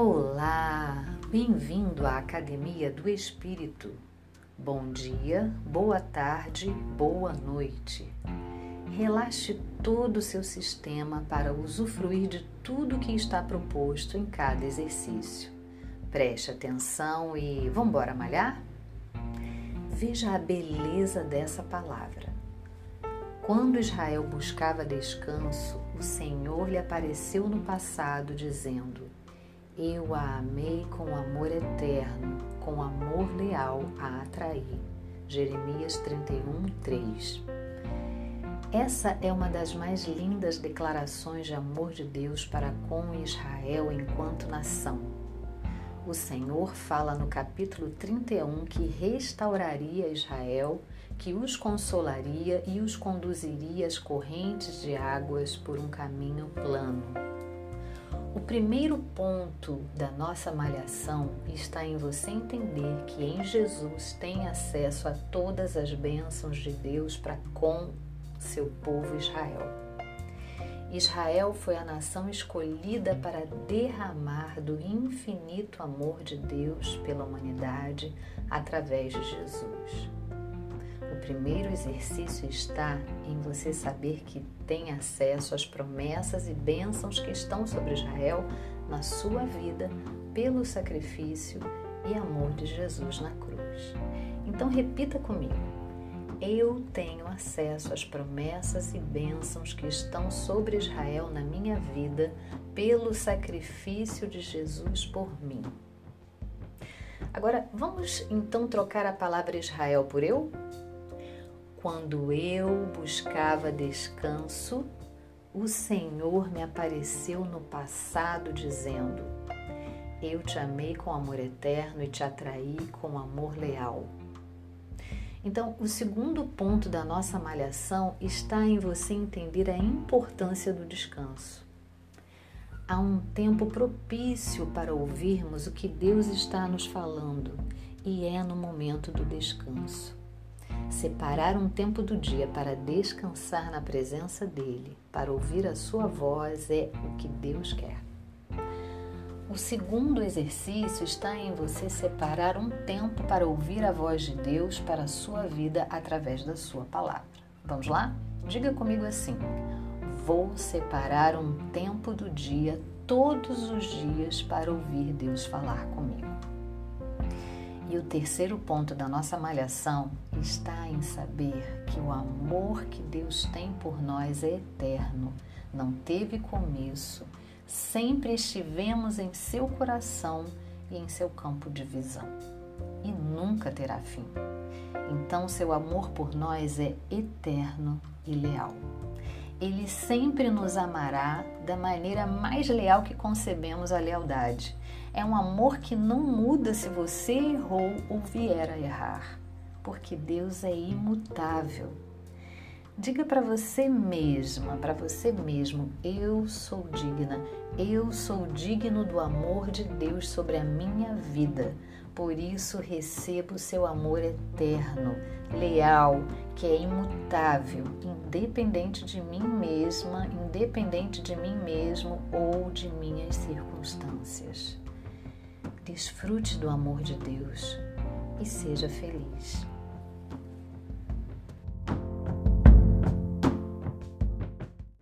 Olá, bem-vindo à Academia do Espírito. Bom dia, boa tarde, boa noite. Relaxe todo o seu sistema para usufruir de tudo que está proposto em cada exercício. Preste atenção e vamos embora malhar? Veja a beleza dessa palavra. Quando Israel buscava descanso, o Senhor lhe apareceu no passado, dizendo: Eu a amei com amor eterno, com amor leal a atrair. Jeremias 31, 3. Essa é uma das mais lindas declarações de amor de Deus para com Israel enquanto nação o Senhor fala no capítulo 31 que restauraria Israel, que os consolaria e os conduziria às correntes de águas por um caminho plano. O primeiro ponto da nossa malhação está em você entender que em Jesus tem acesso a todas as bênçãos de Deus para com seu povo Israel. Israel foi a nação escolhida para derramar do infinito amor de Deus pela humanidade através de Jesus. O primeiro exercício está em você saber que tem acesso às promessas e bênçãos que estão sobre Israel na sua vida pelo sacrifício e amor de Jesus na cruz. Então repita comigo eu tenho acesso às promessas e bênçãos que estão sobre Israel na minha vida pelo sacrifício de Jesus por mim. Agora, vamos então trocar a palavra Israel por eu? Quando eu buscava descanso, o Senhor me apareceu no passado dizendo: Eu te amei com amor eterno e te atraí com amor leal. Então, o segundo ponto da nossa malhação está em você entender a importância do descanso. Há um tempo propício para ouvirmos o que Deus está nos falando e é no momento do descanso. Separar um tempo do dia para descansar na presença dele, para ouvir a sua voz, é o que Deus quer. O segundo exercício está em você separar um tempo para ouvir a voz de Deus para a sua vida através da sua palavra. Vamos lá? Diga comigo assim: Vou separar um tempo do dia, todos os dias, para ouvir Deus falar comigo. E o terceiro ponto da nossa malhação está em saber que o amor que Deus tem por nós é eterno, não teve começo sempre estivemos em seu coração e em seu campo de visão, e nunca terá fim. Então, seu amor por nós é eterno e leal. Ele sempre nos amará da maneira mais leal que concebemos a lealdade. É um amor que não muda se você errou ou vier a errar, porque Deus é imutável Diga para você mesma, para você mesmo: eu sou digna, eu sou digno do amor de Deus sobre a minha vida. Por isso recebo seu amor eterno, leal, que é imutável, independente de mim mesma, independente de mim mesmo ou de minhas circunstâncias. Desfrute do amor de Deus e seja feliz.